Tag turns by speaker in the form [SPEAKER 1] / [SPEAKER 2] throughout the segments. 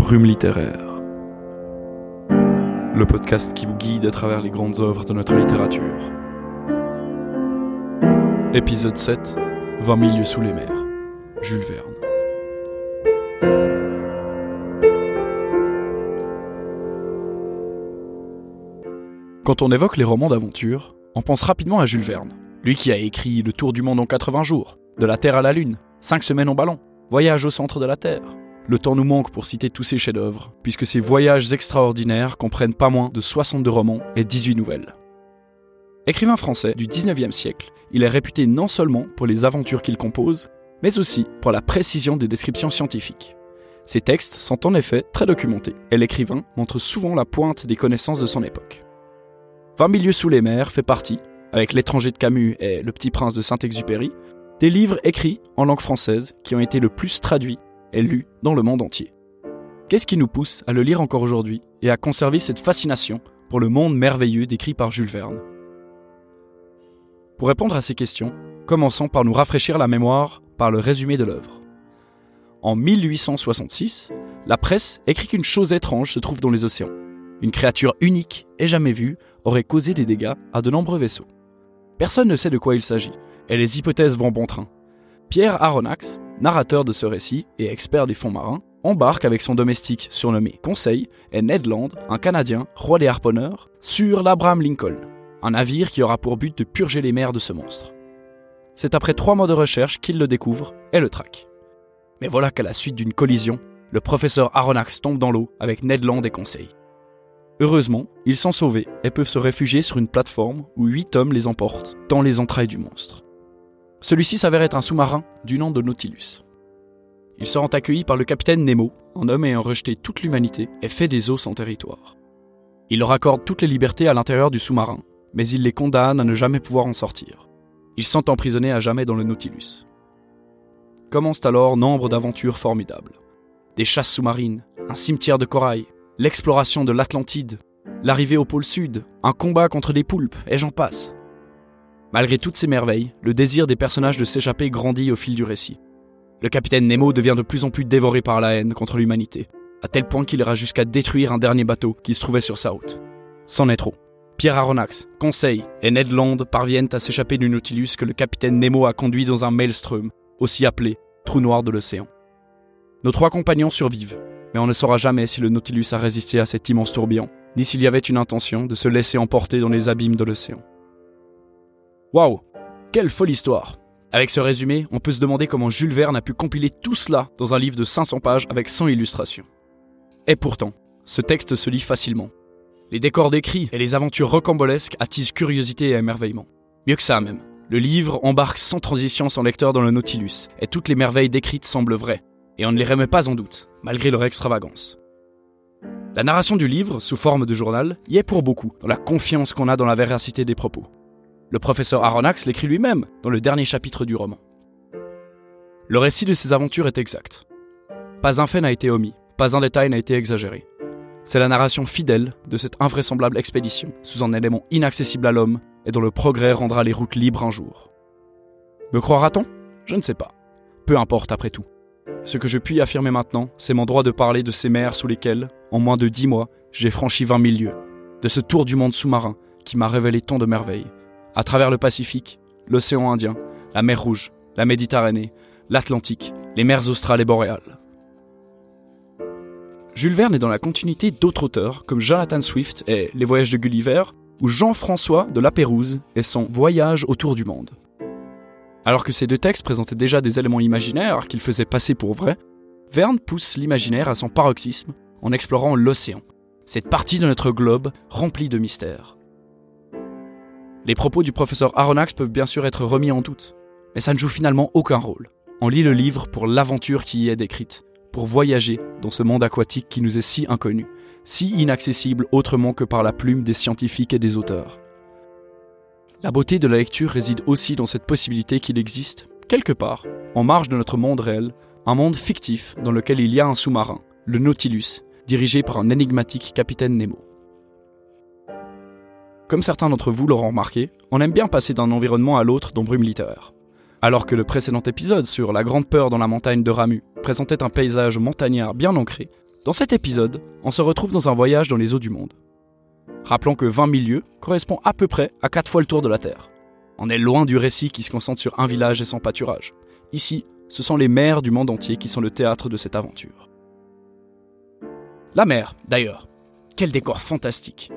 [SPEAKER 1] Brume littéraire. Le podcast qui vous guide à travers les grandes œuvres de notre littérature. Épisode 7 20 milieux sous les mers. Jules Verne. Quand on évoque les romans d'aventure, on pense rapidement à Jules Verne, lui qui a écrit Le Tour du monde en 80 jours, De la Terre à la Lune, 5 semaines en ballon, Voyage au centre de la Terre. Le temps nous manque pour citer tous ces chefs-d'œuvre, puisque ces voyages extraordinaires comprennent pas moins de 62 romans et 18 nouvelles. Écrivain français du 19e siècle, il est réputé non seulement pour les aventures qu'il compose, mais aussi pour la précision des descriptions scientifiques. Ses textes sont en effet très documentés, et l'écrivain montre souvent la pointe des connaissances de son époque. 20 milieux sous les mers fait partie, avec L'étranger de Camus et Le petit prince de Saint-Exupéry, des livres écrits en langue française qui ont été le plus traduits et lus dans le monde entier. Qu'est-ce qui nous pousse à le lire encore aujourd'hui et à conserver cette fascination pour le monde merveilleux décrit par Jules Verne? Pour répondre à ces questions, commençons par nous rafraîchir la mémoire par le résumé de l'œuvre. En 1866, la presse écrit qu'une chose étrange se trouve dans les océans. Une créature unique et jamais vue aurait causé des dégâts à de nombreux vaisseaux. Personne ne sait de quoi il s'agit, et les hypothèses vont bon train. Pierre Aronnax, narrateur de ce récit et expert des fonds marins, embarque avec son domestique surnommé Conseil et Ned Land, un Canadien, roi des harponneurs, sur l'Abraham Lincoln, un navire qui aura pour but de purger les mers de ce monstre. C'est après trois mois de recherche qu'il le découvre et le traque. Mais voilà qu'à la suite d'une collision, le professeur Aronnax tombe dans l'eau avec Ned Land et Conseil. Heureusement, ils sont sauvés et peuvent se réfugier sur une plateforme où huit hommes les emportent dans les entrailles du monstre. Celui-ci s'avère être un sous-marin du nom de Nautilus. Ils seront accueillis par le capitaine Nemo, un homme ayant rejeté toute l'humanité et fait des eaux son territoire. Il leur accorde toutes les libertés à l'intérieur du sous-marin, mais il les condamne à ne jamais pouvoir en sortir. Ils sont emprisonnés à jamais dans le Nautilus. Commencent alors nombre d'aventures formidables. Des chasses sous-marines, un cimetière de corail, l'exploration de l'Atlantide, l'arrivée au pôle sud, un combat contre des poulpes, et j'en passe. Malgré toutes ces merveilles, le désir des personnages de s'échapper grandit au fil du récit. Le capitaine Nemo devient de plus en plus dévoré par la haine contre l'humanité, à tel point qu'il ira jusqu'à détruire un dernier bateau qui se trouvait sur sa route. C'en est trop. Pierre Aronnax, Conseil et Ned Land parviennent à s'échapper du Nautilus que le capitaine Nemo a conduit dans un maelstrom, aussi appelé trou noir de l'océan. Nos trois compagnons survivent, mais on ne saura jamais si le Nautilus a résisté à cet immense tourbillon, ni s'il y avait une intention de se laisser emporter dans les abîmes de l'océan. Waouh Quelle folle histoire Avec ce résumé, on peut se demander comment Jules Verne a pu compiler tout cela dans un livre de 500 pages avec 100 illustrations. Et pourtant, ce texte se lit facilement. Les décors décrits et les aventures rocambolesques attisent curiosité et émerveillement. Mieux que ça même, le livre embarque sans transition son lecteur dans le Nautilus, et toutes les merveilles décrites semblent vraies, et on ne les remet pas en doute, malgré leur extravagance. La narration du livre, sous forme de journal, y est pour beaucoup, dans la confiance qu'on a dans la véracité des propos. Le professeur Aronnax l'écrit lui-même dans le dernier chapitre du roman. Le récit de ses aventures est exact. Pas un fait n'a été omis, pas un détail n'a été exagéré. C'est la narration fidèle de cette invraisemblable expédition sous un élément inaccessible à l'homme et dont le progrès rendra les routes libres un jour. Me croira-t-on? Je ne sais pas. Peu importe après tout. Ce que je puis affirmer maintenant, c'est mon droit de parler de ces mers sous lesquelles, en moins de dix mois, j'ai franchi 20 000 lieues, de ce tour du monde sous-marin qui m'a révélé tant de merveilles, à travers le Pacifique, l'océan Indien, la mer Rouge, la Méditerranée, l'Atlantique, les mers australes et boréales. Jules Verne est dans la continuité d'autres auteurs comme Jonathan Swift et Les Voyages de Gulliver ou Jean-François de La Pérouse et son Voyage autour du monde. Alors que ces deux textes présentaient déjà des éléments imaginaires qu'il faisait passer pour vrais, Verne pousse l'imaginaire à son paroxysme en explorant l'océan, cette partie de notre globe remplie de mystères. Les propos du professeur Aronnax peuvent bien sûr être remis en doute, mais ça ne joue finalement aucun rôle. On lit le livre pour l'aventure qui y est décrite, pour voyager dans ce monde aquatique qui nous est si inconnu, si inaccessible autrement que par la plume des scientifiques et des auteurs. La beauté de la lecture réside aussi dans cette possibilité qu'il existe, quelque part, en marge de notre monde réel, un monde fictif dans lequel il y a un sous-marin, le Nautilus, dirigé par un énigmatique capitaine Nemo. Comme certains d'entre vous l'auront remarqué, on aime bien passer d'un environnement à l'autre dans Brume littéraire. Alors que le précédent épisode sur la grande peur dans la montagne de Ramu présentait un paysage montagnard bien ancré, Dans cet épisode, on se retrouve dans un voyage dans les eaux du monde. Rappelons que 20 000 lieues correspond à peu près à 4 fois le tour de la Terre. On est loin du récit qui se concentre sur un village et son pâturage. Ici, ce sont les mers du monde entier qui sont le théâtre de cette aventure. La mer, d'ailleurs. Quel décor fantastique.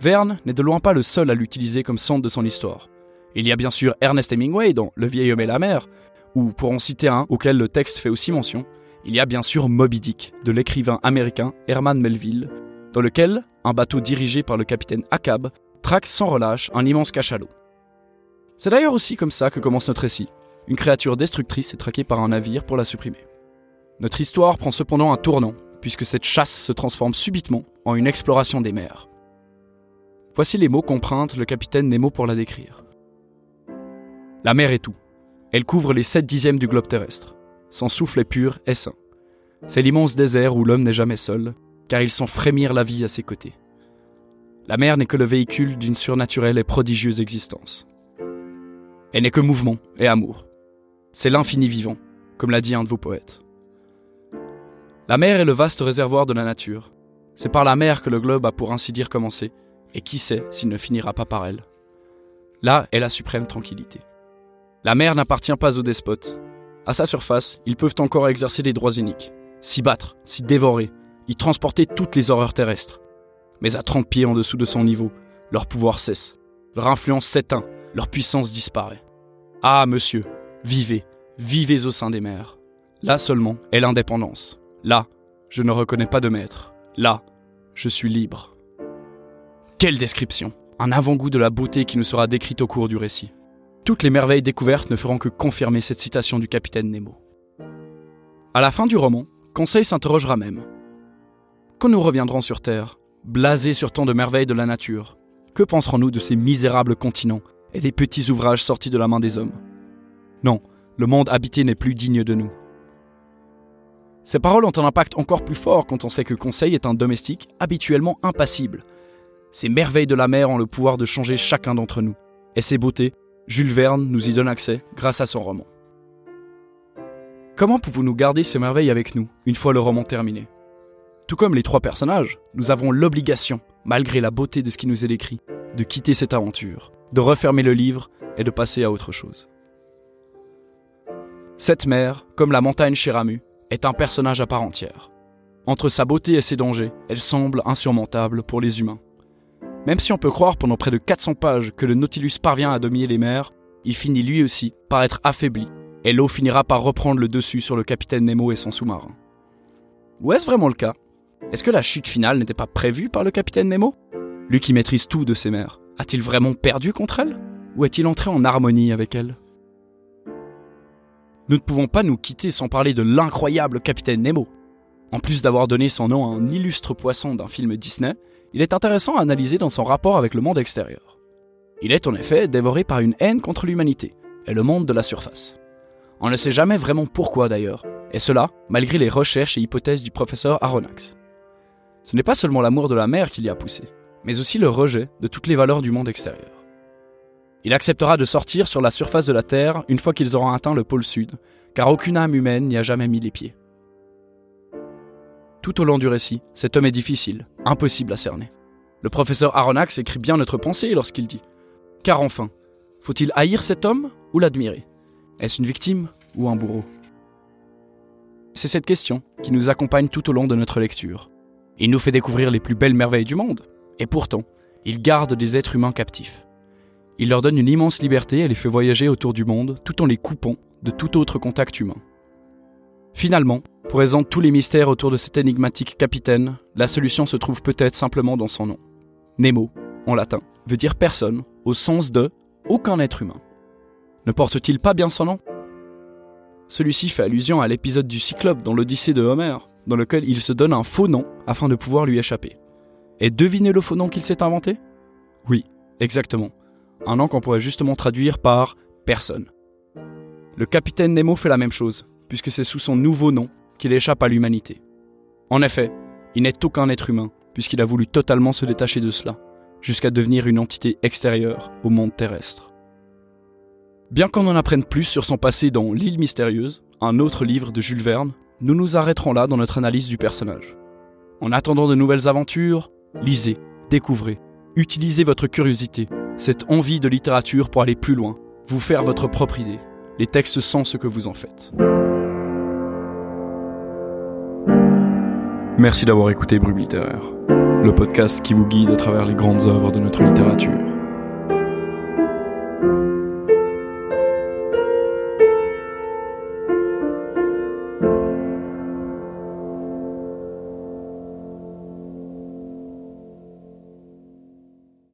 [SPEAKER 1] Verne n'est de loin pas le seul à l'utiliser comme centre de son histoire. Il y a bien sûr Ernest Hemingway dans Le vieil homme et la mer, ou pour en citer un auquel le texte fait aussi mention, il y a bien sûr Moby Dick de l'écrivain américain Herman Melville, dans lequel un bateau dirigé par le capitaine Akab traque sans relâche un immense cachalot. C'est d'ailleurs aussi comme ça que commence notre récit. Une créature destructrice est traquée par un navire pour la supprimer. Notre histoire prend cependant un tournant, puisque cette chasse se transforme subitement en une exploration des mers. Voici les mots qu'emprunte le capitaine Nemo pour la décrire. La mer est tout. Elle couvre les 7 dixièmes du globe terrestre. Son souffle est pur et sain. C'est l'immense désert où l'homme n'est jamais seul, car il sent frémir la vie à ses côtés. La mer n'est que le véhicule d'une surnaturelle et prodigieuse existence. Elle n'est que mouvement et amour. C'est l'infini vivant, comme l'a dit un de vos poètes. La mer est le vaste réservoir de la nature. C'est par la mer que le globe a pour ainsi dire commencé, et qui sait s'il ne finira pas par elle? Là est la suprême tranquillité. La mer n'appartient pas aux despotes. À sa surface, ils peuvent encore exercer des droits iniques, s'y battre, s'y dévorer, y transporter toutes les horreurs terrestres. Mais à 30 pieds en dessous de son niveau, leur pouvoir cesse, leur influence s'éteint, leur puissance disparaît. Ah, monsieur, vivez, vivez au sein des mers. Là seulement est l'indépendance. Là, je ne reconnais pas de maître. Là, je suis libre. Quelle description Un avant-goût de la beauté qui nous sera décrite au cours du récit. Toutes les merveilles découvertes ne feront que confirmer cette citation du capitaine Nemo. À la fin du roman, Conseil s'interrogera même. Quand nous reviendrons sur Terre, blasés sur tant de merveilles de la nature, que penserons-nous de ces misérables continents et des petits ouvrages sortis de la main des hommes? Non, le monde habité n'est plus digne de nous. Ces paroles ont un impact encore plus fort quand on sait que Conseil est un domestique habituellement impassible. Ces merveilles de la mer ont le pouvoir de changer chacun d'entre nous, et ces beautés Jules Verne nous y donne accès grâce à son roman. Comment pouvons-nous garder ces merveilles avec nous une fois le roman terminé? Tout comme les trois personnages, nous avons l'obligation, malgré la beauté de ce qui nous est décrit, de quitter cette aventure, de refermer le livre et de passer à autre chose. Cette mer, comme la montagne chez Ramu, est un personnage à part entière. Entre sa beauté et ses dangers, elle semble insurmontable pour les humains. Même si on peut croire pendant près de 400 pages que le Nautilus parvient à dominer les mers, il finit lui aussi par être affaibli, et l'eau finira par reprendre le dessus sur le capitaine Nemo et son sous-marin. Ou est-ce vraiment le cas? Est-ce que la chute finale n'était pas prévue par le capitaine Nemo? Lui qui maîtrise tout de ces mers, a-t-il vraiment perdu contre elle? Ou est-il entré en harmonie avec elle? Nous ne pouvons pas nous quitter sans parler de l'incroyable capitaine Nemo. En plus d'avoir donné son nom à un illustre poisson d'un film Disney, il est intéressant à analyser dans son rapport avec le monde extérieur. Il est en effet dévoré par une haine contre l'humanité et le monde de la surface. On ne sait jamais vraiment pourquoi d'ailleurs, et cela malgré les recherches et hypothèses du professeur Aronnax. Ce n'est pas seulement l'amour de la mer qui l'y a poussé, mais aussi le rejet de toutes les valeurs du monde extérieur. Il acceptera de sortir sur la surface de la Terre une fois qu'ils auront atteint le pôle sud, car aucune âme humaine n'y a jamais mis les pieds. Tout au long du récit, cet homme est difficile, impossible à cerner. Le professeur Aronnax écrit bien notre pensée lorsqu'il dit Car enfin, faut-il haïr cet homme ou l'admirer? Est-ce une victime ou un bourreau? C'est cette question qui nous accompagne tout au long de notre lecture. Il nous fait découvrir les plus belles merveilles du monde, et pourtant, il garde des êtres humains captifs. Il leur donne une immense liberté et les fait voyager autour du monde tout en les coupant de tout autre contact humain. Finalement, résoudre tous les mystères autour de cet énigmatique capitaine, la solution se trouve peut-être simplement dans son nom. Nemo, en latin, veut dire personne, au sens de aucun être humain. Ne porte-t-il pas bien son nom? Celui-ci fait allusion à l'épisode du Cyclope dans l'Odyssée de Homère, dans lequel il se donne un faux nom afin de pouvoir lui échapper. Et devinez le faux nom qu'il s'est inventé? Oui, exactement. Un nom qu'on pourrait justement traduire par personne. Le capitaine Nemo fait la même chose, puisque c'est sous son nouveau nom qu'il échappe à l'humanité. En effet, il n'est aucun être humain, puisqu'il a voulu totalement se détacher de cela, jusqu'à devenir une entité extérieure au monde terrestre. Bien qu'on en apprenne plus sur son passé dans L'île mystérieuse, un autre livre de Jules Verne, nous nous arrêterons là dans notre analyse du personnage. En attendant de nouvelles aventures, lisez, découvrez, utilisez votre curiosité, cette envie de littérature pour aller plus loin, vous faire votre propre idée, les textes sans ce que vous en faites. Merci d'avoir écouté Brume littéraire, le podcast qui vous guide à travers les grandes œuvres de notre littérature.